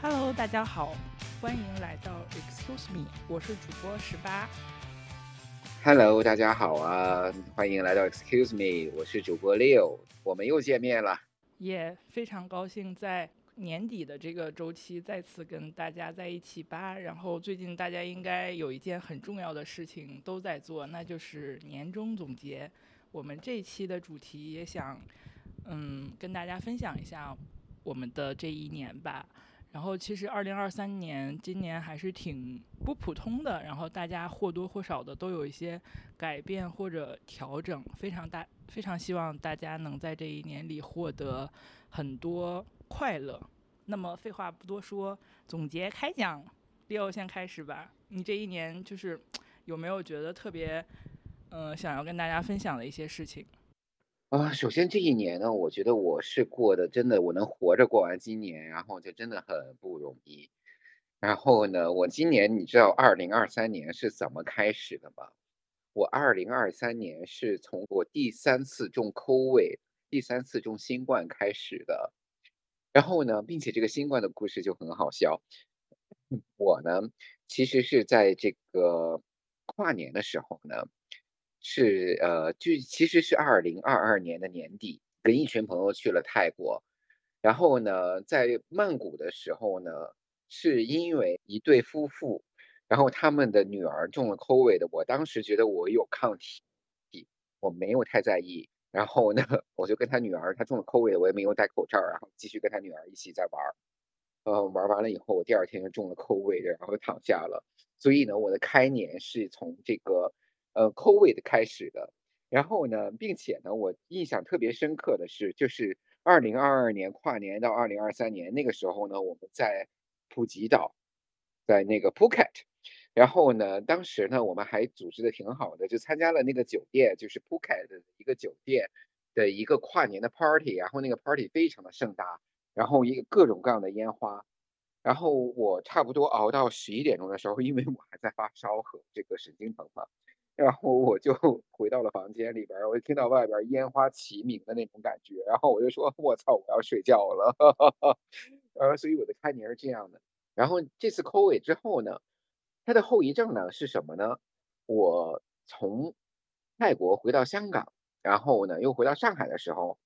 Hello，大家好，欢迎来到 Excuse Me，我是主播十八。Hello，大家好啊，欢迎来到 Excuse Me，我是主播 Leo，我们又见面了。也非常高兴在年底的这个周期再次跟大家在一起吧。然后最近大家应该有一件很重要的事情都在做，那就是年终总结。我们这一期的主题也想，嗯，跟大家分享一下我们的这一年吧。然后其实二零二三年今年还是挺不普通的，然后大家或多或少的都有一些改变或者调整，非常大，非常希望大家能在这一年里获得很多快乐。那么废话不多说，总结开讲，六先开始吧。你这一年就是有没有觉得特别，嗯，想要跟大家分享的一些事情？啊，首先这一年呢，我觉得我是过的真的，我能活着过完今年，然后就真的很不容易。然后呢，我今年你知道二零二三年是怎么开始的吗？我二零二三年是从我第三次中 COV，第三次中新冠开始的。然后呢，并且这个新冠的故事就很好笑。我呢，其实是在这个跨年的时候呢。是呃，就其实是二零二二年的年底，跟一群朋友去了泰国，然后呢，在曼谷的时候呢，是因为一对夫妇，然后他们的女儿中了 COVID 我当时觉得我有抗体，我没有太在意，然后呢，我就跟他女儿，她中了 COVID 我也没有戴口罩，然后继续跟他女儿一起在玩儿，呃，玩完了以后，我第二天就中了 COVID，然后躺下了，所以呢，我的开年是从这个。呃，COVID 开始的，然后呢，并且呢，我印象特别深刻的是，就是二零二二年跨年到二零二三年那个时候呢，我们在普吉岛，在那个 Phuket，然后呢，当时呢，我们还组织的挺好的，就参加了那个酒店，就是 Phuket 的一个酒店的一个跨年的 party，然后那个 party 非常的盛大，然后一个各种各样的烟花，然后我差不多熬到十一点钟的时候，因为我还在发烧和这个神经疼嘛。然后我就 回到了房间里边，我就听到外边烟花齐鸣的那种感觉，然后我就说：“ 我操，我要睡觉了。”呃，所以我的开年是这样的。然后这次 COVID 之后呢，它的后遗症呢是什么呢？我从泰国回到香港，然后呢又回到上海的时候，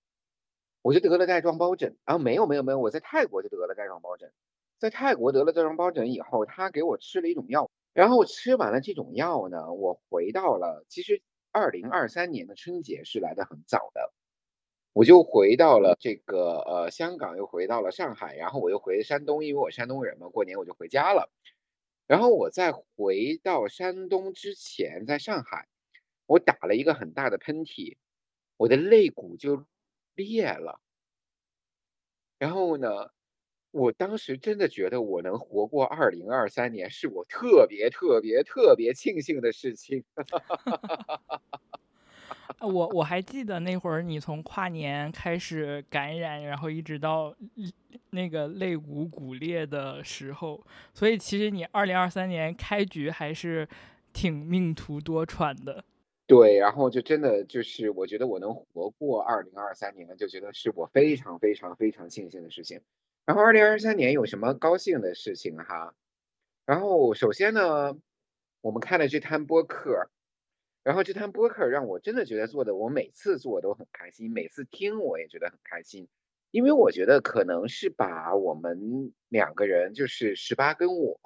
我就得了带状疱疹。啊，没有没有没有，我在泰国就得了带状疱疹。在泰国得了带状疱疹以后，他给我吃了一种药。然后吃完了这种药呢，我回到了。其实二零二三年的春节是来的很早的，我就回到了这个呃香港，又回到了上海，然后我又回山东，因为我山东人嘛，过年我就回家了。然后我在回到山东之前，在上海，我打了一个很大的喷嚏，我的肋骨就裂了。然后呢？我当时真的觉得我能活过二零二三年，是我特别特别特别庆幸的事情。我我还记得那会儿你从跨年开始感染，然后一直到那个肋骨骨裂的时候，所以其实你二零二三年开局还是挺命途多舛的。对，然后就真的就是我觉得我能活过二零二三年，就觉得是我非常非常非常庆幸的事情。然后，二零二三年有什么高兴的事情哈？然后，首先呢，我们看了这摊播客，然后这摊播客让我真的觉得做的，我每次做都很开心，每次听我也觉得很开心，因为我觉得可能是把我们两个人，就是十八跟我，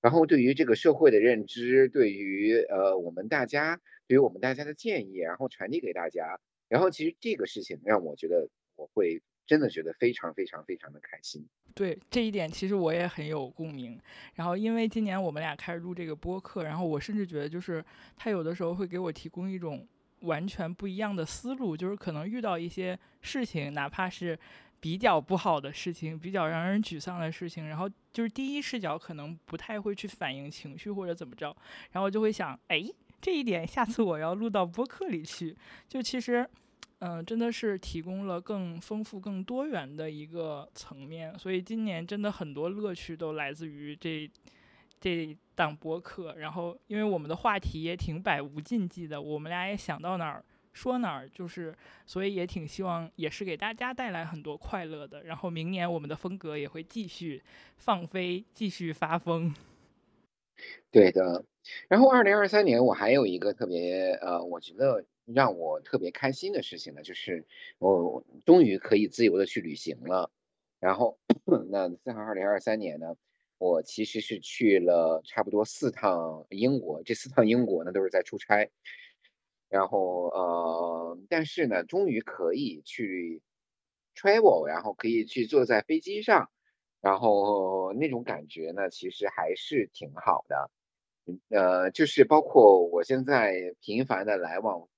然后对于这个社会的认知，对于呃我们大家，对于我们大家的建议，然后传递给大家，然后其实这个事情让我觉得我会。真的觉得非常非常非常的开心。对这一点，其实我也很有共鸣。然后，因为今年我们俩开始录这个播客，然后我甚至觉得，就是他有的时候会给我提供一种完全不一样的思路。就是可能遇到一些事情，哪怕是比较不好的事情，比较让人沮丧的事情，然后就是第一视角可能不太会去反映情绪或者怎么着，然后就会想，哎，这一点下次我要录到播客里去。就其实。嗯，真的是提供了更丰富、更多元的一个层面，所以今年真的很多乐趣都来自于这这档播客。然后，因为我们的话题也挺百无禁忌的，我们俩也想到哪儿说哪儿，就是所以也挺希望也是给大家带来很多快乐的。然后明年我们的风格也会继续放飞，继续发疯。对的。然后二零二三年我还有一个特别呃，我觉得让我特别开心的事情呢，就是我终于可以自由的去旅行了。然后那在二零二三年呢，我其实是去了差不多四趟英国，这四趟英国呢都是在出差。然后呃，但是呢，终于可以去 travel，然后可以去坐在飞机上，然后那种感觉呢，其实还是挺好的。呃，就是包括我现在频繁的来往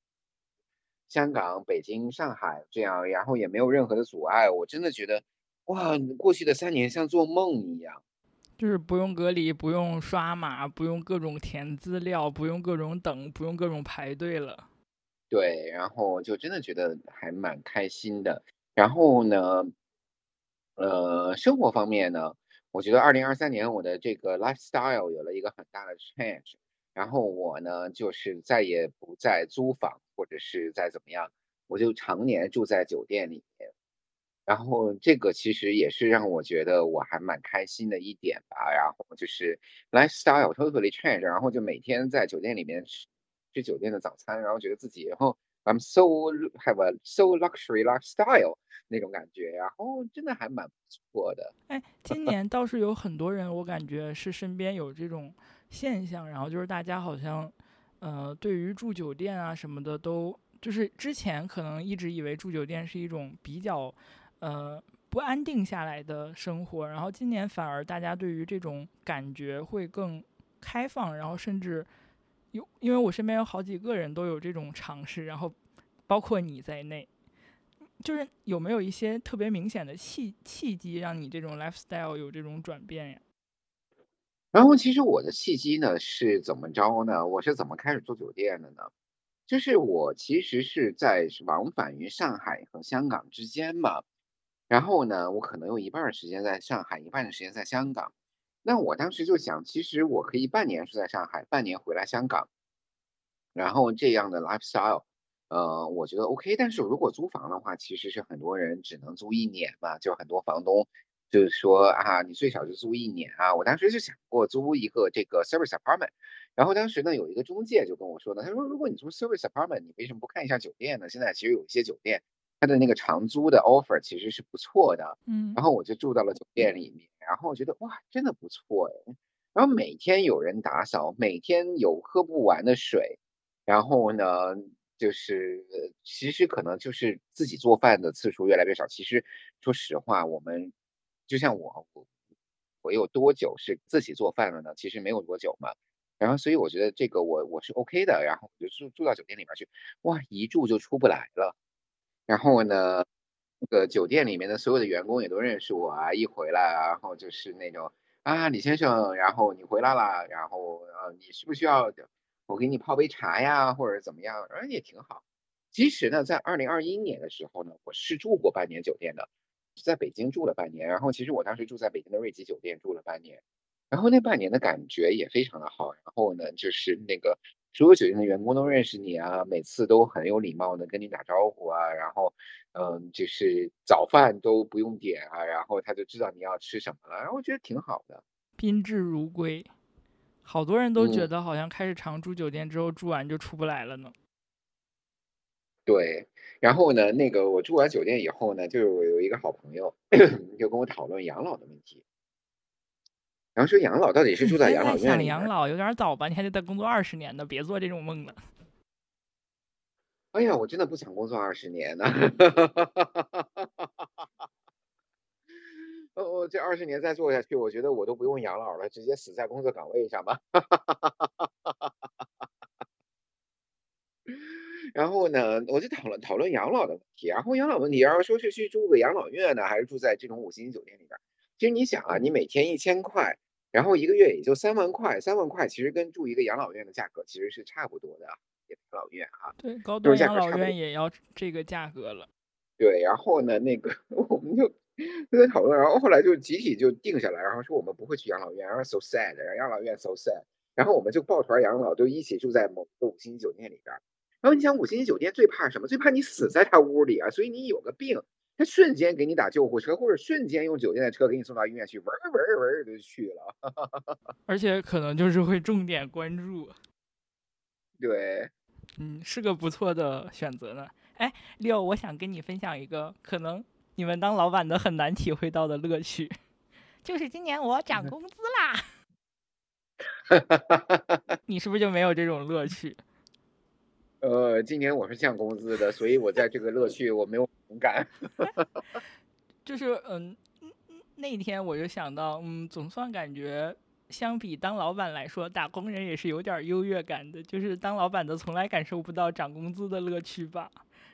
香港、北京、上海这样，然后也没有任何的阻碍，我真的觉得，哇，过去的三年像做梦一样，就是不用隔离，不用刷码，不用各种填资料，不用各种等，不用各种排队了。对，然后就真的觉得还蛮开心的。然后呢，呃，生活方面呢？我觉得二零二三年我的这个 lifestyle 有了一个很大的 change，然后我呢就是再也不再租房或者是再怎么样，我就常年住在酒店里面，然后这个其实也是让我觉得我还蛮开心的一点吧。然后就是 lifestyle totally change，然后就每天在酒店里面吃吃酒店的早餐，然后觉得自己然后。I'm so have a so luxury lifestyle 那种感觉，然后真的还蛮不错的。哎，今年倒是有很多人，我感觉是身边有这种现象，然后就是大家好像，呃，对于住酒店啊什么的，都就是之前可能一直以为住酒店是一种比较，呃，不安定下来的生活，然后今年反而大家对于这种感觉会更开放，然后甚至。有，因为我身边有好几个人都有这种尝试，然后包括你在内，就是有没有一些特别明显的契契机，让你这种 lifestyle 有这种转变呀？然后其实我的契机呢是怎么着呢？我是怎么开始做酒店的呢？就是我其实是在往返于上海和香港之间嘛，然后呢，我可能有一半的时间在上海，一半的时间在香港。那我当时就想，其实我可以半年住在上海，半年回来香港，然后这样的 lifestyle，呃，我觉得 OK。但是如果租房的话，其实是很多人只能租一年嘛，就很多房东就是说啊，你最少就租一年啊。我当时就想过租一个这个 service apartment，然后当时呢有一个中介就跟我说呢，他说如果你租 service apartment，你为什么不看一下酒店呢？现在其实有一些酒店。它的那个长租的 offer 其实是不错的，嗯，然后我就住到了酒店里面，然后我觉得哇，真的不错哎，然后每天有人打扫，每天有喝不完的水，然后呢，就是其实可能就是自己做饭的次数越来越少。其实说实话，我们就像我，我我有多久是自己做饭了呢？其实没有多久嘛。然后所以我觉得这个我我是 OK 的，然后我就住住到酒店里面去，哇，一住就出不来了。然后呢，那个酒店里面的所有的员工也都认识我啊，一回来，然后就是那种啊，李先生，然后你回来了，然后呃，你需不需要我给你泡杯茶呀，或者怎么样？嗯，也挺好。其实呢，在二零二一年的时候呢，我是住过半年酒店的，在北京住了半年。然后其实我当时住在北京的瑞吉酒店住了半年，然后那半年的感觉也非常的好。然后呢，就是那个。所有酒店的员工都认识你啊，每次都很有礼貌的跟你打招呼啊，然后，嗯，就是早饭都不用点啊，然后他就知道你要吃什么了，然后我觉得挺好的，宾至如归。好多人都觉得好像开始常住酒店之后，住完就出不来了呢。对，然后呢，那个我住完酒店以后呢，就有一个好朋友就跟我讨论养老的问题。然后说养老到底是住在养老院？想养老有点早吧？你还得再工作二十年呢，别做这种梦了。哎呀，我真的不想工作二十年呢。哦，我这二十年再做下去，我觉得我都不用养老了，直接死在工作岗位上吧。然后呢，我就讨论讨论养老的问题。然后养老问题，然后说是去住个养老院呢，还是住在这种五星级酒店里边？其实你想啊，你每天一千块。然后一个月也就三万块，三万块其实跟住一个养老院的价格其实是差不多的，养老院啊，对，高端养老院也要这个价格了。对，然后呢，那个 我们就就在讨论，然后后来就集体就定下来，然后说我们不会去养老院，然后 so sad，然后养老院 so sad，然后我们就抱团养老，就一起住在某个五星级酒店里边。然后你想五星级酒店最怕什么？最怕你死在他屋里啊！所以你有个病，他瞬间给你打救护车，或者瞬间用酒店的车给你送到医院去，嗡嗡嗡就去了。而且可能就是会重点关注。对，嗯，是个不错的选择呢。哎，六，我想跟你分享一个可能你们当老板的很难体会到的乐趣，就是今年我涨工资啦。你是不是就没有这种乐趣？呃，今年我是降工资的，所以我在这个乐趣我没有同感。就是嗯，那天我就想到，嗯，总算感觉相比当老板来说，打工人也是有点优越感的。就是当老板的从来感受不到涨工资的乐趣吧。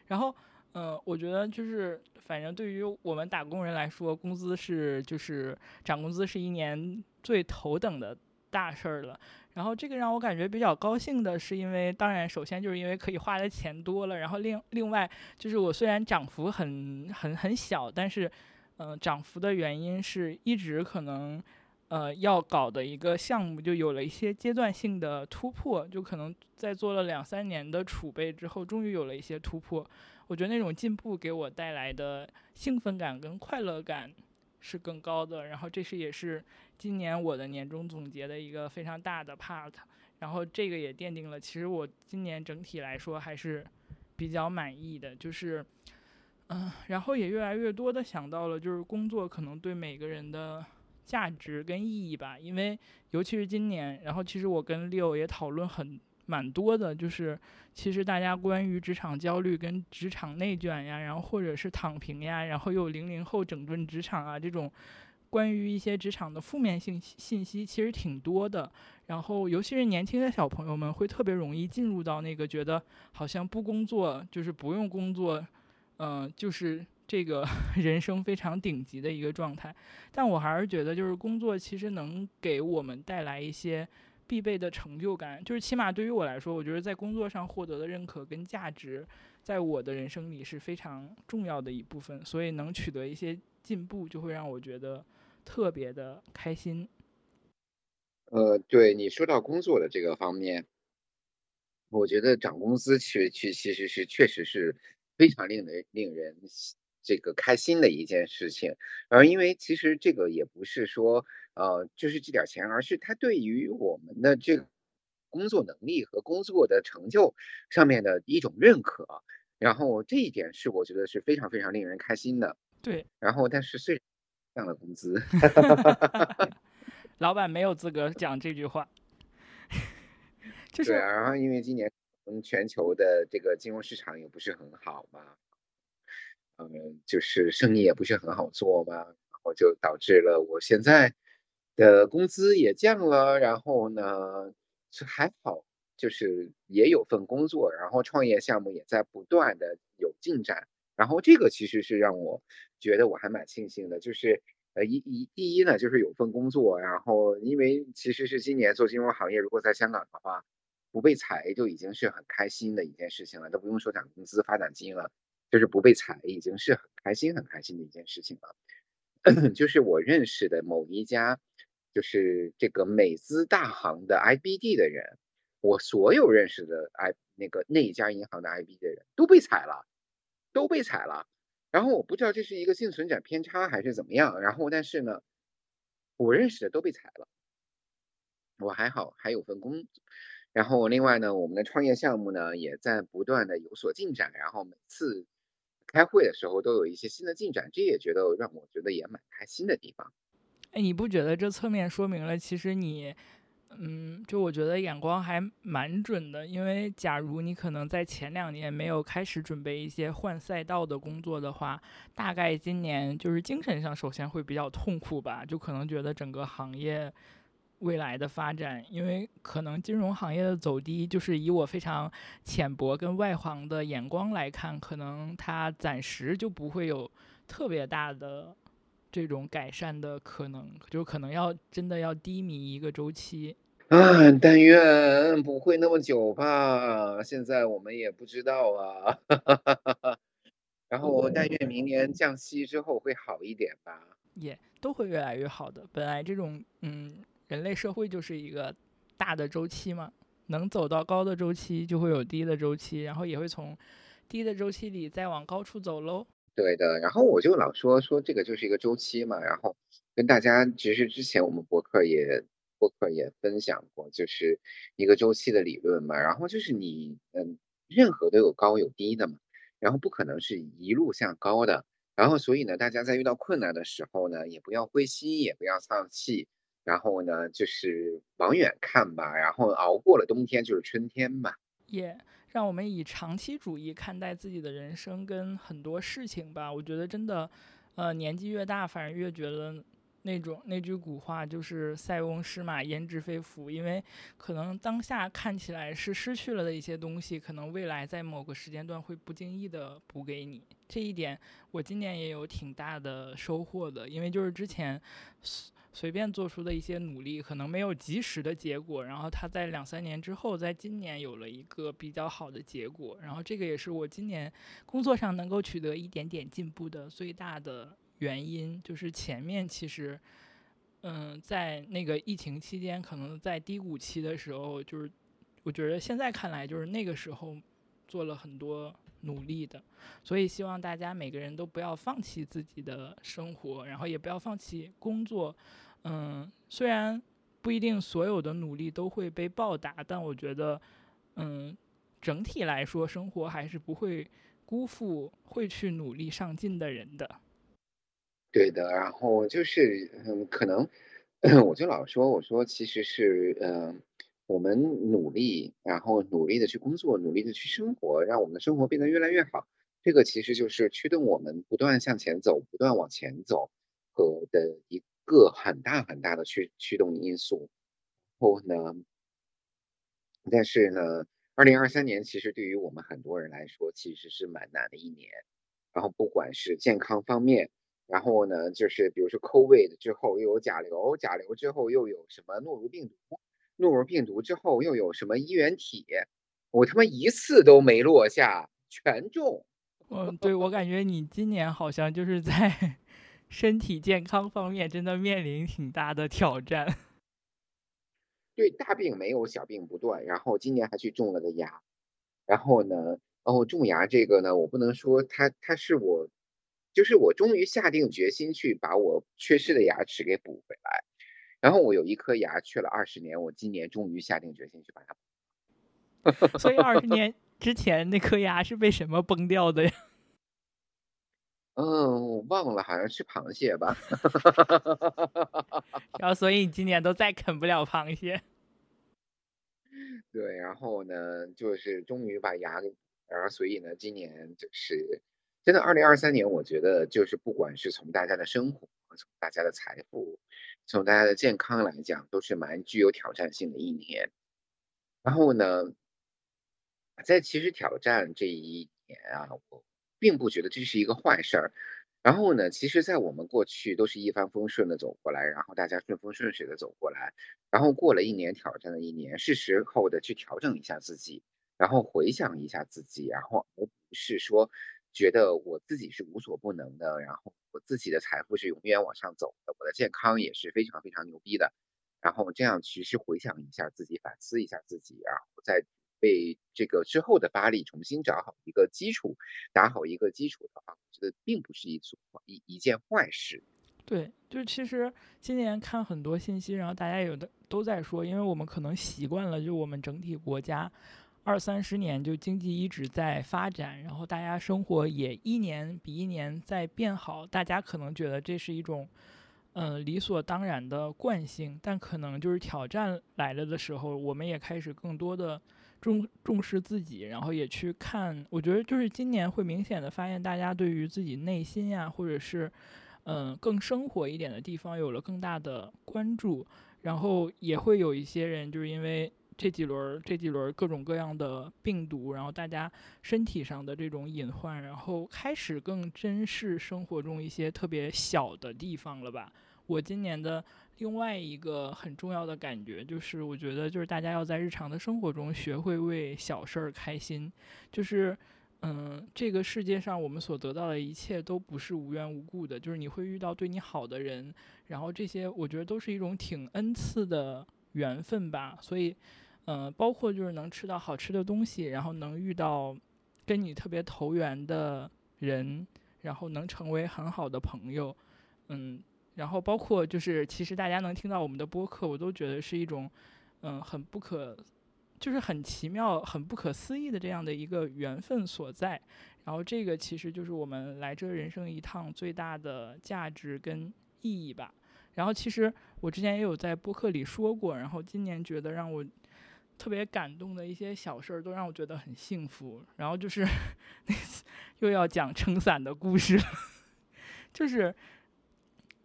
然后，嗯，我觉得就是反正对于我们打工人来说，工资是就是涨工资是一年最头等的大事儿了。然后这个让我感觉比较高兴的是，因为当然首先就是因为可以花的钱多了，然后另另外就是我虽然涨幅很很很小，但是，嗯，涨幅的原因是一直可能，呃，要搞的一个项目就有了一些阶段性的突破，就可能在做了两三年的储备之后，终于有了一些突破。我觉得那种进步给我带来的兴奋感跟快乐感是更高的，然后这是也是。今年我的年终总结的一个非常大的 part，然后这个也奠定了，其实我今年整体来说还是比较满意的，就是，嗯，然后也越来越多的想到了，就是工作可能对每个人的价值跟意义吧，因为尤其是今年，然后其实我跟六也讨论很蛮多的，就是其实大家关于职场焦虑跟职场内卷呀，然后或者是躺平呀，然后又零零后整顿职场啊这种。关于一些职场的负面信信息其实挺多的，然后尤其是年轻的小朋友们会特别容易进入到那个觉得好像不工作就是不用工作，嗯，就是这个 人生非常顶级的一个状态。但我还是觉得，就是工作其实能给我们带来一些必备的成就感，就是起码对于我来说，我觉得在工作上获得的认可跟价值，在我的人生里是非常重要的一部分。所以能取得一些进步，就会让我觉得。特别的开心。呃，对你说到工作的这个方面，我觉得涨工资去去其其实是确实是非常令人令人这个开心的一件事情。而因为其实这个也不是说呃就是这点钱，而是它对于我们的这个工作能力和工作的成就上面的一种认可。然后这一点是我觉得是非常非常令人开心的。对。然后但是虽降了工资，老板没有资格讲这句话。就是，然后因为今年嗯全球的这个金融市场也不是很好嘛，嗯，就是生意也不是很好做嘛，然后就导致了我现在的工资也降了。然后呢，就还好，就是也有份工作，然后创业项目也在不断的有进展。然后这个其实是让我觉得我还蛮庆幸的，就是呃一一第一呢，就是有份工作，然后因为其实是今年做金融行业，如果在香港的话，不被裁就已经是很开心的一件事情了，都不用说涨工资、发奖金了，就是不被裁已经是很开心、很开心的一件事情了。就是我认识的某一家，就是这个美资大行的 IBD 的人，我所有认识的 I 那个那一家银行的 IB 的人都被裁了。都被踩了，然后我不知道这是一个幸存者偏差还是怎么样，然后但是呢，我认识的都被裁了，我还好还有份工作，然后另外呢，我们的创业项目呢也在不断的有所进展，然后每次开会的时候都有一些新的进展，这也觉得让我觉得也蛮开心的地方。哎，你不觉得这侧面说明了其实你？嗯，就我觉得眼光还蛮准的，因为假如你可能在前两年没有开始准备一些换赛道的工作的话，大概今年就是精神上首先会比较痛苦吧，就可能觉得整个行业未来的发展，因为可能金融行业的走低，就是以我非常浅薄跟外行的眼光来看，可能它暂时就不会有特别大的这种改善的可能，就可能要真的要低迷一个周期。啊，但愿不会那么久吧。现在我们也不知道啊。然后但愿明年降息之后会好一点吧。也都会越来越好的。本来这种嗯，人类社会就是一个大的周期嘛。能走到高的周期，就会有低的周期，然后也会从低的周期里再往高处走喽。对的，然后我就老说说这个就是一个周期嘛，然后跟大家其实之前我们博客也博客也分享过，就是一个周期的理论嘛，然后就是你嗯，任何都有高有低的嘛，然后不可能是一路向高的，然后所以呢，大家在遇到困难的时候呢，也不要灰心，也不要丧气，然后呢，就是往远看吧，然后熬过了冬天就是春天嘛。也让我们以长期主义看待自己的人生跟很多事情吧。我觉得真的，呃，年纪越大，反而越觉得那种那句古话就是“塞翁失马，焉知非福”。因为可能当下看起来是失去了的一些东西，可能未来在某个时间段会不经意的补给你。这一点我今年也有挺大的收获的，因为就是之前。随随便做出的一些努力，可能没有及时的结果，然后他在两三年之后，在今年有了一个比较好的结果，然后这个也是我今年工作上能够取得一点点进步的最大的原因，就是前面其实，嗯，在那个疫情期间，可能在低谷期的时候，就是我觉得现在看来，就是那个时候做了很多努力的，所以希望大家每个人都不要放弃自己的生活，然后也不要放弃工作。嗯，虽然不一定所有的努力都会被报答，但我觉得，嗯，整体来说，生活还是不会辜负会去努力上进的人的。对的，然后就是，嗯，可能我就老说，我说其实是，嗯，我们努力，然后努力的去工作，努力的去生活，让我们的生活变得越来越好。这个其实就是驱动我们不断向前走，不断往前走和的一。个很大很大的驱驱动因素，然后呢，但是呢，二零二三年其实对于我们很多人来说，其实是蛮难的一年。然后不管是健康方面，然后呢，就是比如说 COVID 之后又有甲流，甲流之后又有什么诺如病毒，诺如病毒之后又有什么衣原体，我他妈一次都没落下，全中。嗯，对我感觉你今年好像就是在。身体健康方面真的面临挺大的挑战。对，大病没有，小病不断。然后今年还去种了个牙，然后呢，然哦，种牙这个呢，我不能说它，它是我，就是我终于下定决心去把我缺失的牙齿给补回来。然后我有一颗牙缺了二十年，我今年终于下定决心去把它。所以二十年 之前那颗牙是被什么崩掉的呀？嗯，我忘了，好像是螃蟹吧。然后，所以你今年都再啃不了螃蟹。对，然后呢，就是终于把牙给，然后所以呢，今年就是真的，二零二三年，我觉得就是不管是从大家的生活，从大家的财富，从大家的健康来讲，都是蛮具有挑战性的一年。然后呢，在其实挑战这一年啊，我。并不觉得这是一个坏事儿，然后呢，其实，在我们过去都是一帆风顺的走过来，然后大家顺风顺水的走过来，然后过了一年挑战的一年，是时候的去调整一下自己，然后回想一下自己，然后而不是说觉得我自己是无所不能的，然后我自己的财富是永远往上走的，我的健康也是非常非常牛逼的，然后这样其实回想一下自己，反思一下自己，然后再。为这个之后的发力重新找好一个基础，打好一个基础的话，我觉得并不是一组一一件坏事。对，就是其实今年看很多信息，然后大家有的都在说，因为我们可能习惯了，就我们整体国家二三十年就经济一直在发展，然后大家生活也一年比一年在变好，大家可能觉得这是一种嗯理所当然的惯性，但可能就是挑战来了的时候，我们也开始更多的。重重视自己，然后也去看。我觉得就是今年会明显的发现，大家对于自己内心呀，或者是嗯更生活一点的地方，有了更大的关注。然后也会有一些人，就是因为这几轮这几轮各种各样的病毒，然后大家身体上的这种隐患，然后开始更珍视生活中一些特别小的地方了吧。我今年的。另外一个很重要的感觉就是，我觉得就是大家要在日常的生活中学会为小事儿开心。就是，嗯，这个世界上我们所得到的一切都不是无缘无故的，就是你会遇到对你好的人，然后这些我觉得都是一种挺恩赐的缘分吧。所以，嗯，包括就是能吃到好吃的东西，然后能遇到跟你特别投缘的人，然后能成为很好的朋友，嗯，然后包括就是其实大家能听到我们的播客，我都觉得是一种嗯很不可，就是很奇妙、很不可思议的这样的一个缘分所在。然后这个其实就是我们来这人生一趟最大的价值跟意义吧。然后其实我之前也有在播客里说过，然后今年觉得让我特别感动的一些小事儿，都让我觉得很幸福。然后就是 又要讲撑伞的故事，就是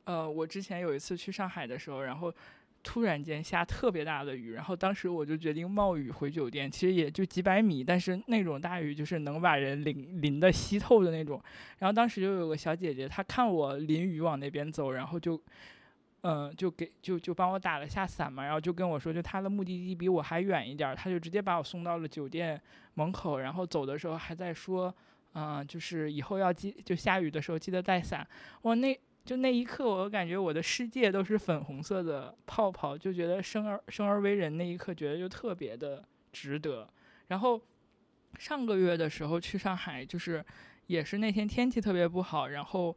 呃，我之前有一次去上海的时候，然后。突然间下特别大的雨，然后当时我就决定冒雨回酒店。其实也就几百米，但是那种大雨就是能把人淋淋的湿透的那种。然后当时就有个小姐姐，她看我淋雨往那边走，然后就，嗯，就给就就帮我打了下伞嘛，然后就跟我说，就他的目的地比我还远一点，他就直接把我送到了酒店门口。然后走的时候还在说，嗯，就是以后要记，就下雨的时候记得带伞。我那。就那一刻，我感觉我的世界都是粉红色的泡泡，就觉得生而生而为人那一刻，觉得就特别的值得。然后上个月的时候去上海，就是也是那天天气特别不好，然后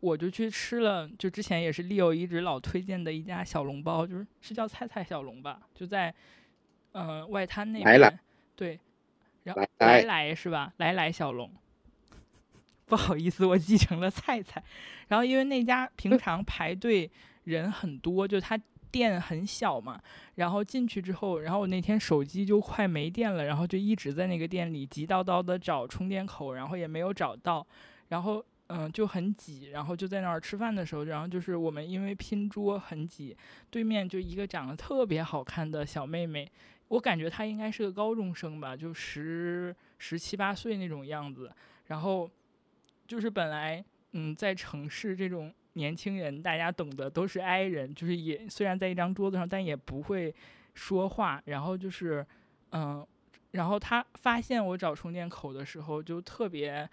我就去吃了，就之前也是 Leo 一直老推荐的一家小笼包，就是是叫菜菜小笼吧，就在呃外滩那边，对，然后来来是吧？来来小笼。不好意思，我记成了菜菜。然后因为那家平常排队人很多，就他店很小嘛。然后进去之后，然后我那天手机就快没电了，然后就一直在那个店里急叨叨的找充电口，然后也没有找到。然后嗯就很挤，然后就在那儿吃饭的时候，然后就是我们因为拼桌很挤，对面就一个长得特别好看的小妹妹，我感觉她应该是个高中生吧，就十十七八岁那种样子。然后。就是本来，嗯，在城市这种年轻人，大家懂得都是 I 人，就是也虽然在一张桌子上，但也不会说话。然后就是，嗯，然后她发现我找充电口的时候，就特别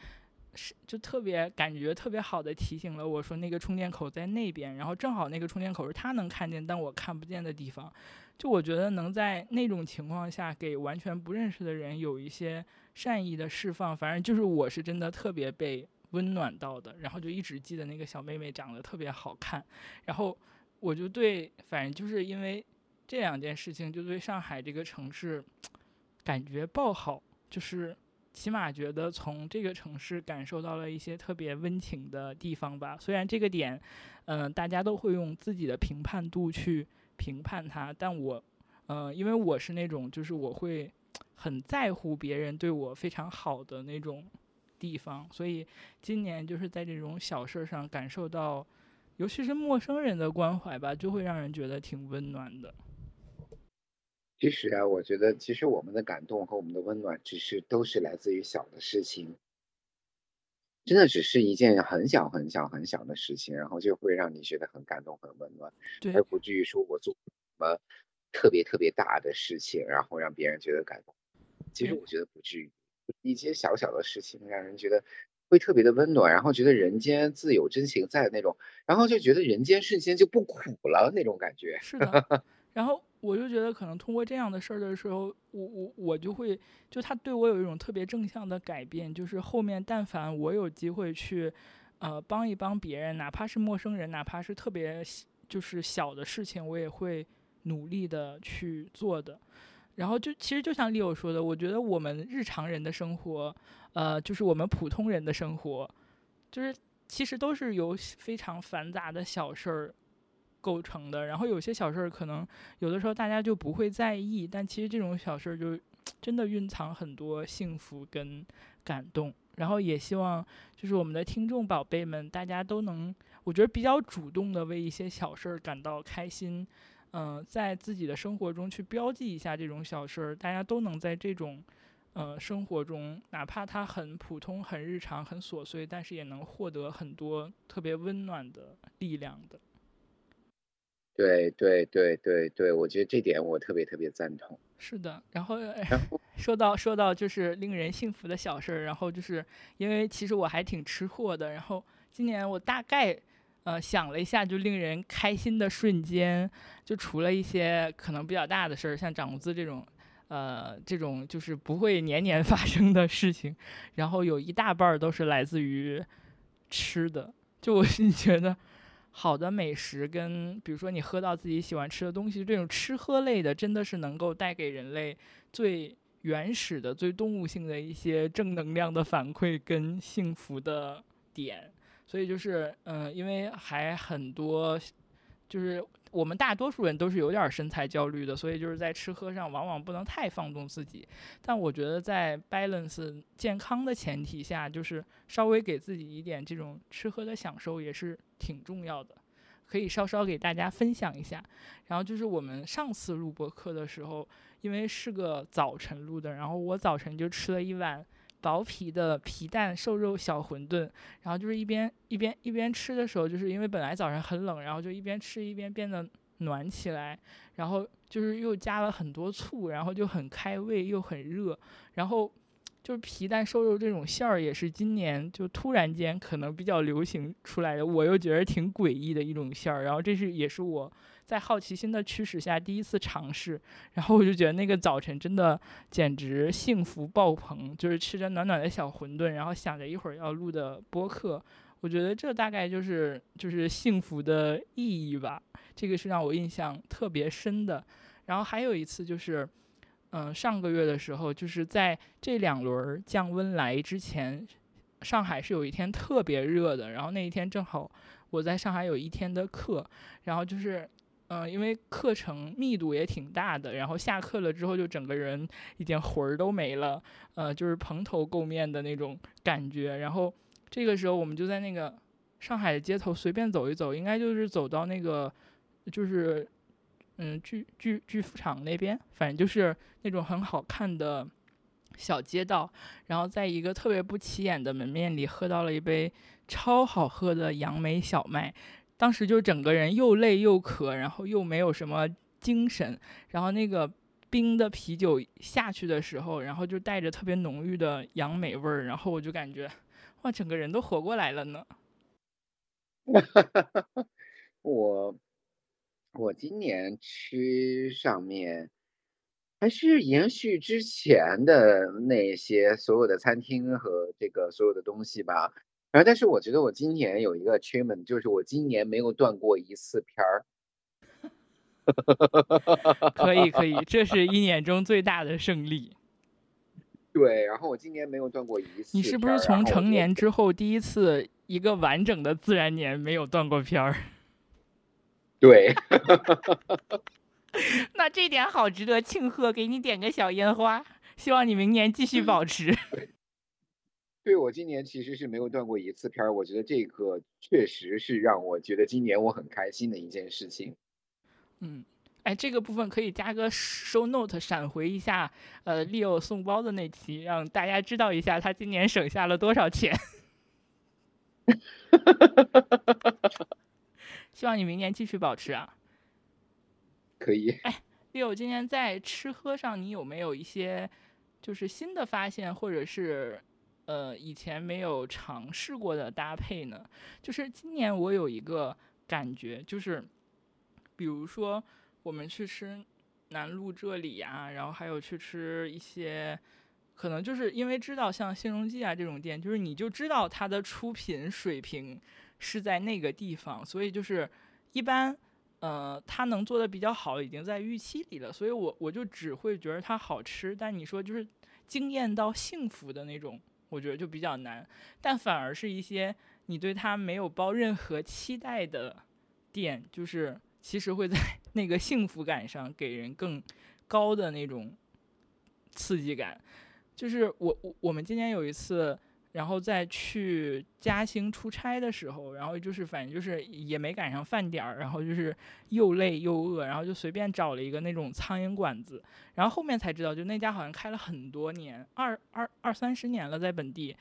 是就特别感觉特别好的提醒了我说那个充电口在那边。然后正好那个充电口是他能看见但我看不见的地方。就我觉得能在那种情况下给完全不认识的人有一些善意的释放，反正就是我是真的特别被。温暖到的，然后就一直记得那个小妹妹长得特别好看，然后我就对，反正就是因为这两件事情，就对上海这个城市感觉爆好，就是起码觉得从这个城市感受到了一些特别温情的地方吧。虽然这个点，嗯，大家都会用自己的评判度去评判它，但我，嗯，因为我是那种就是我会很在乎别人对我非常好的那种。地方，所以今年就是在这种小事上感受到，尤其是陌生人的关怀吧，就会让人觉得挺温暖的。其实啊，我觉得其实我们的感动和我们的温暖，只是都是来自于小的事情，真的只是一件很小很小很小的事情，然后就会让你觉得很感动、很温暖，而不至于说我做什么特别特别大的事情，然后让别人觉得感动。其实我觉得不至于。一些小小的事情，让人觉得会特别的温暖，然后觉得人间自有真情在的那种，然后就觉得人间瞬间就不苦了那种感觉。是的，然后我就觉得可能通过这样的事儿的时候，我我我就会就他对我有一种特别正向的改变，就是后面但凡我有机会去呃帮一帮别人，哪怕是陌生人，哪怕是特别就是小的事情，我也会努力的去做的。然后就其实就像丽友说的，我觉得我们日常人的生活，呃，就是我们普通人的生活，就是其实都是由非常繁杂的小事儿构成的。然后有些小事儿可能有的时候大家就不会在意，但其实这种小事儿就真的蕴藏很多幸福跟感动。然后也希望就是我们的听众宝贝们，大家都能，我觉得比较主动的为一些小事儿感到开心。嗯，在自己的生活中去标记一下这种小事儿，大家都能在这种，呃，生活中，哪怕它很普通、很日常、很琐碎，但是也能获得很多特别温暖的力量的。对对对对对，我觉得这点我特别特别赞同。是的，然后说到说到就是令人幸福的小事儿，然后就是因为其实我还挺吃货的，然后今年我大概。呃，想了一下，就令人开心的瞬间，就除了一些可能比较大的事儿，像涨工资这种，呃，这种就是不会年年 发生的事情，然后有一大半儿都是来自于吃的。就我是觉得，好的美食跟比如说你喝到自己喜欢吃的东西，这种吃喝类的，真的是能够带给人类最原始的、最动物性的一些正能量的反馈跟幸福的点。所以就是，嗯，因为还很多，就是。我们大多数人都是有点身材焦虑的，所以就是在吃喝上往往不能太放纵自己。但我觉得在 balance 健康的前提下，就是稍微给自己一点这种吃喝的享受也是挺重要的。可以稍稍给大家分享一下。然后就是我们上次录播课的时候，因为是个早晨录的，然后我早晨就吃了一碗。薄皮的皮蛋瘦肉小馄饨，然后就是一边一边一边吃的时候，就是因为本来早上很冷，然后就一边吃一边变得暖起来，然后就是又加了很多醋，然后就很开胃又很热，然后就是皮蛋瘦肉这种馅儿也是今年就突然间可能比较流行出来的，我又觉得挺诡异的一种馅儿，然后这是也是我。在好奇心的驱使下，第一次尝试，然后我就觉得那个早晨真的简直幸福爆棚，就是吃着暖暖的小馄饨，然后想着一会儿要录的播客，我觉得这大概就是就是幸福的意义吧。这个是让我印象特别深的。然后还有一次就是，嗯，上个月的时候，就是在这两轮降温来之前，上海是有一天特别热的，然后那一天正好我在上海有一天的课，然后就是。嗯，因为课程密度也挺大的，然后下课了之后就整个人一点魂儿都没了，呃，就是蓬头垢面的那种感觉。然后这个时候我们就在那个上海的街头随便走一走，应该就是走到那个就是嗯巨巨巨富场那边，反正就是那种很好看的小街道。然后在一个特别不起眼的门面里喝到了一杯超好喝的杨梅小麦。当时就整个人又累又渴，然后又没有什么精神，然后那个冰的啤酒下去的时候，然后就带着特别浓郁的杨梅味儿，然后我就感觉，哇，整个人都活过来了呢。我我今年吃上面还是延续之前的那些所有的餐厅和这个所有的东西吧。然后，但是我觉得我今年有一个 achievement，就是我今年没有断过一次片儿。可以，可以，这是一年中最大的胜利。对，然后我今年没有断过一次。你是不是从成年之后第一次一个完整的自然年没有断过片儿？对。那这点好值得庆贺，给你点个小烟花，希望你明年继续保持。对我今年其实是没有断过一次片儿，我觉得这个确实是让我觉得今年我很开心的一件事情。嗯，哎，这个部分可以加个 show note，闪回一下，呃，Leo 送包的那期，让大家知道一下他今年省下了多少钱。希望你明年继续保持啊。可以。哎，Leo，今年在吃喝上你有没有一些就是新的发现，或者是？呃，以前没有尝试过的搭配呢，就是今年我有一个感觉，就是比如说我们去吃南路这里啊，然后还有去吃一些，可能就是因为知道像新荣记啊这种店，就是你就知道它的出品水平是在那个地方，所以就是一般，呃，它能做的比较好，已经在预期里了，所以我我就只会觉得它好吃，但你说就是惊艳到幸福的那种。我觉得就比较难，但反而是一些你对他没有抱任何期待的店，就是其实会在 那个幸福感上给人更高的那种刺激感。就是我我我们今年有一次。然后再去嘉兴出差的时候，然后就是反正就是也没赶上饭点儿，然后就是又累又饿，然后就随便找了一个那种苍蝇馆子，然后后面才知道，就那家好像开了很多年，二二二三十年了，在本地，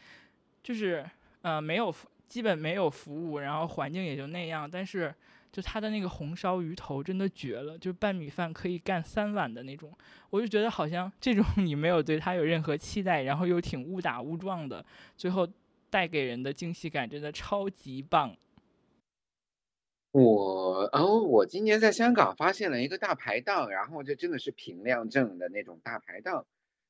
就是呃没有基本没有服务，然后环境也就那样，但是。就他的那个红烧鱼头真的绝了，就拌米饭可以干三碗的那种。我就觉得好像这种你没有对他有任何期待，然后又挺误打误撞的，最后带给人的惊喜感真的超级棒。我哦，我今年在香港发现了一个大排档，然后这真的是平量正的那种大排档。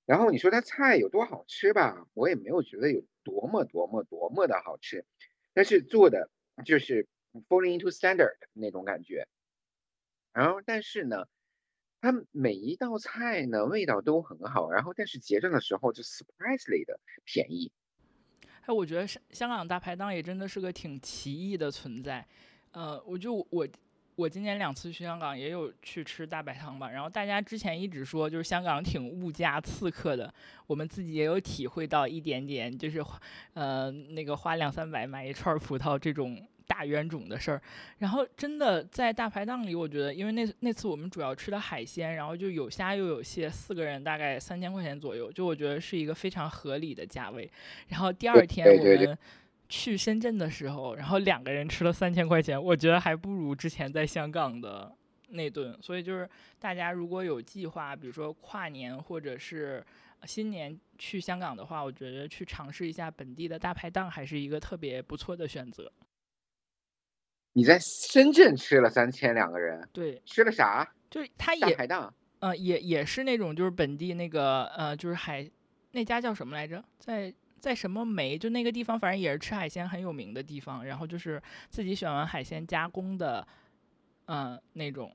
然后你说它菜有多好吃吧，我也没有觉得有多么多么多么的好吃，但是做的就是 falling into standard 那种感觉。然后但是呢，它每一道菜呢味道都很好，然后但是结账的时候就 surprisingly 的便宜。哎，我觉得香香港大排档也真的是个挺奇异的存在。呃，我就我我今年两次去香港也有去吃大排档吧，然后大家之前一直说就是香港挺物价刺客的，我们自己也有体会到一点点，就是呃那个花两三百买一串葡萄这种大冤种的事儿。然后真的在大排档里，我觉得因为那那次我们主要吃的海鲜，然后就有虾又有蟹，四个人大概三千块钱左右，就我觉得是一个非常合理的价位。然后第二天我们。去深圳的时候，然后两个人吃了三千块钱，我觉得还不如之前在香港的那顿。所以就是大家如果有计划，比如说跨年或者是新年去香港的话，我觉得去尝试一下本地的大排档还是一个特别不错的选择。你在深圳吃了三千两个人？对，吃了啥？就是他也大排档，呃，也也是那种就是本地那个呃，就是海那家叫什么来着，在。在什么梅就那个地方，反正也是吃海鲜很有名的地方。然后就是自己选完海鲜加工的，嗯，那种。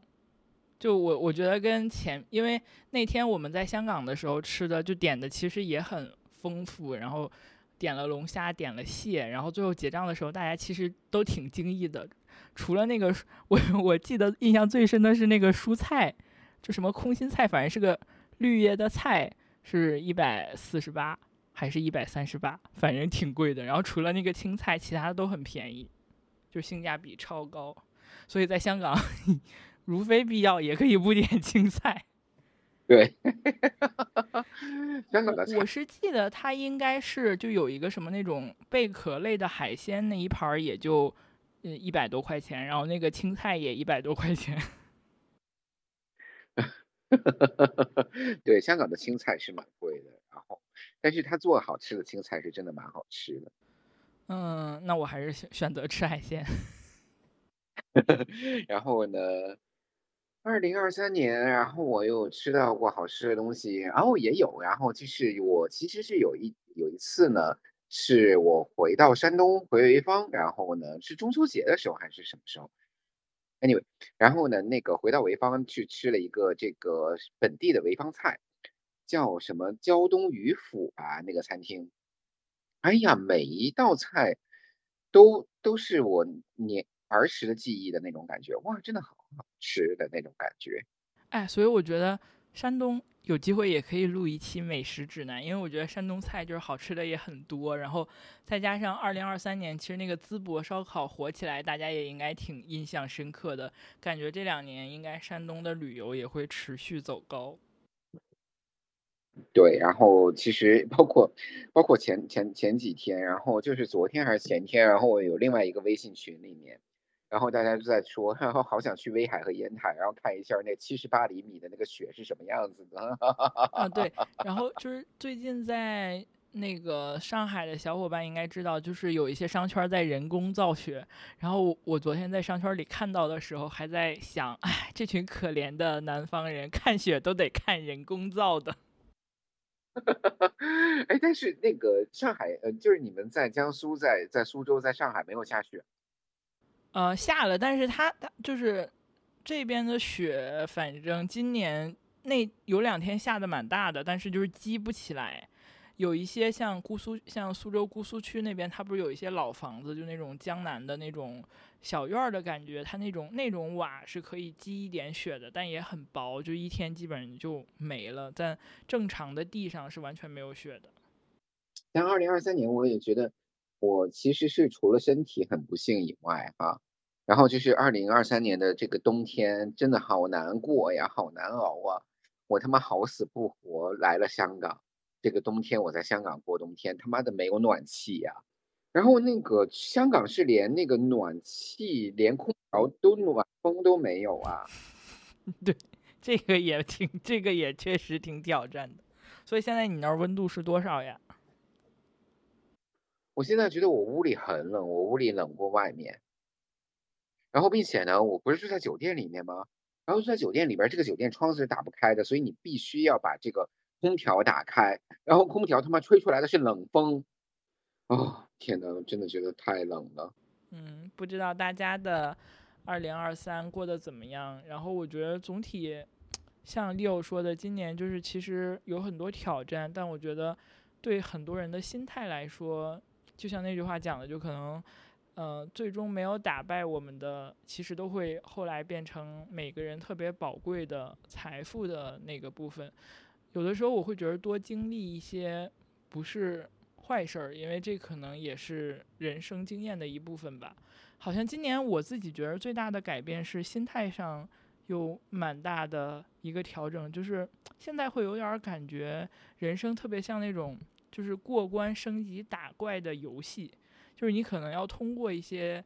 就我我觉得跟前，因为那天我们在香港的时候吃的，就点的其实也很丰富。然后点了龙虾，点了蟹，然后最后结账的时候，大家其实都挺惊异的。除了那个，我我记得印象最深的是那个蔬菜，就什么空心菜，反正是个绿叶的菜，是一百四十八。还是一百三十八，反正挺贵的。然后除了那个青菜，其他的都很便宜，就性价比超高。所以在香港，如非必要也可以不点青菜。对，香港的我是记得它应该是就有一个什么那种贝壳类的海鲜那一盘儿也就呃一百多块钱，然后那个青菜也一百多块钱。对，香港的青菜是蛮贵的，然后。但是他做好吃的青菜是真的蛮好吃的。嗯，那我还是选选择吃海鲜。然后呢，二零二三年，然后我又吃到过好吃的东西，然后也有，然后就是我其实是有一有一次呢，是我回到山东回潍坊，然后呢是中秋节的时候还是什么时候？Anyway，然后呢那个回到潍坊去吃了一个这个本地的潍坊菜。叫什么胶东鱼府吧，那个餐厅，哎呀，每一道菜都都是我年儿时的记忆的那种感觉，哇，真的好好吃的那种感觉。哎，所以我觉得山东有机会也可以录一期美食指南，因为我觉得山东菜就是好吃的也很多，然后再加上二零二三年其实那个淄博烧烤火起来，大家也应该挺印象深刻的，感觉这两年应该山东的旅游也会持续走高。对，然后其实包括包括前前前几天，然后就是昨天还是前天，然后我有另外一个微信群里面，然后大家就在说，然 后好想去威海和烟台，然后看一下那七十八厘米的那个雪是什么样子的。啊，对，然后就是最近在那个上海的小伙伴应该知道，就是有一些商圈在人工造雪，然后我昨天在商圈里看到的时候，还在想，哎，这群可怜的南方人看雪都得看人工造的。哎，但是那个上海，呃，就是你们在江苏，在在苏州，在上海没有下雪？呃，下了，但是它它就是这边的雪，反正今年那有两天下的蛮大的，但是就是积不起来。有一些像姑苏，像苏州姑苏区那边，它不是有一些老房子，就那种江南的那种小院儿的感觉，它那种那种瓦是可以积一点雪的，但也很薄，就一天基本上就没了。但正常的地上是完全没有雪的。但二零二三年，我也觉得我其实是除了身体很不幸以外，哈，然后就是二零二三年的这个冬天真的好难过呀，好难熬啊！我他妈好死不活来了香港。这个冬天我在香港过冬天，他妈的没有暖气呀！然后那个香港是连那个暖气、连空调都暖风都没有啊！对，这个也挺，这个也确实挺挑战的。所以现在你那儿温度是多少呀？我现在觉得我屋里很冷，我屋里冷过外面。然后并且呢，我不是住在酒店里面吗？然后住在酒店里边，这个酒店窗子是打不开的，所以你必须要把这个空调打开，然后空调他妈吹出来的是冷风。哦，天呐，真的觉得太冷了。嗯，不知道大家的2023过得怎么样？然后我觉得总体像 Leo 说的，今年就是其实有很多挑战，但我觉得对很多人的心态来说，就像那句话讲的，就可能，呃，最终没有打败我们的，其实都会后来变成每个人特别宝贵的财富的那个部分。有的时候我会觉得多经历一些不是坏事儿，因为这可能也是人生经验的一部分吧。好像今年我自己觉得最大的改变是心态上有蛮大的一个调整，就是现在会有点儿感觉人生特别像那种就是过关升级打怪的游戏，就是你可能要通过一些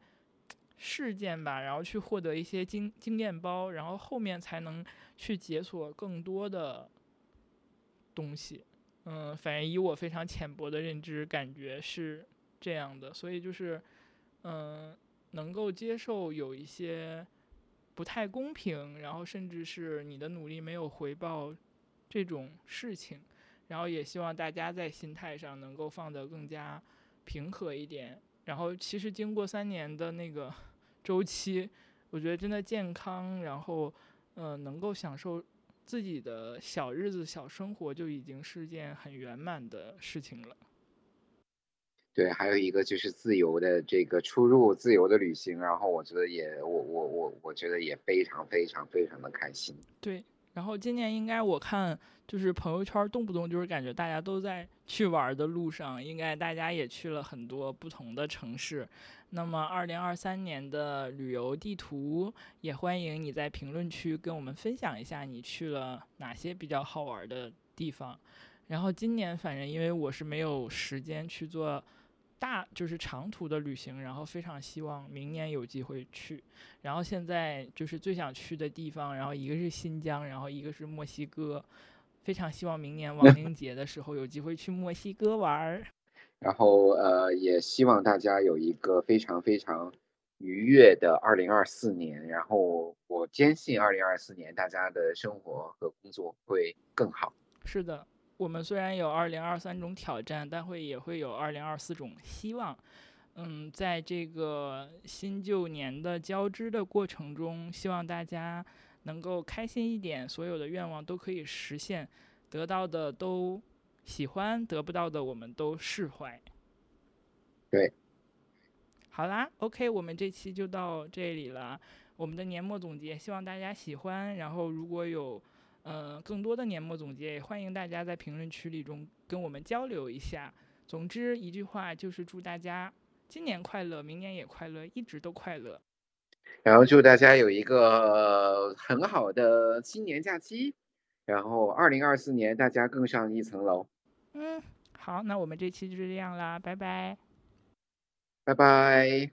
事件吧，然后去获得一些经经验包，然后后面才能去解锁更多的东西。嗯，反正以我非常浅薄的认知，感觉是这样的，所以就是，嗯，能够接受有一些不太公平，然后甚至是你的努力没有回报这种事情，然后也希望大家在心态上能够放得更加平和一点。然后其实经过三年的那个 周期，我觉得真的健康，然后呃能够享受。自己的小日子、小生活就已经是件很圆满的事情了。对，还有一个就是自由的这个出入，自由的旅行，然后我觉得也，我我我我觉得也非常非常非常的开心。对，然后今年应该我看就是朋友圈动不动就是感觉大家都在去玩的路上，应该大家也去了很多不同的城市。那么，二零二三年的旅游地图也欢迎你在评论区跟我们分享一下你去了哪些比较好玩的地方。然后今年反正因为我是没有时间去做大就是长途的旅行，然后非常希望明年有机会去。然后现在就是最想去的地方，然后一个是新疆，然后一个是墨西哥，非常希望明年 亡灵节的时候有机会去墨西哥玩儿。然后呃，也希望大家有一个非常非常愉悦的二零二四年。然后我坚信二零二四年大家的生活和工作会更好。是的，我们虽然有二零二三种挑战，但会也会有二零二四种希望。嗯，在这个新旧年的交织的过程中，希望大家能够开心一点，所有的愿望都可以实现，得到的都。喜欢得不到的，我们都释怀。对，好啦，OK，我们这期就到这里了。我们的年末总结，希望大家喜欢。然后如果有呃更多的年末总结，也欢迎大家在评论区里中跟我们交流一下。总之一句话就是祝大家今年快乐，明年也快乐，一直都快乐。然后祝大家有一个很好的新年假期。然后二零二四年大家更上一层楼。嗯，好，那我们这期就是这样啦，拜拜，拜拜。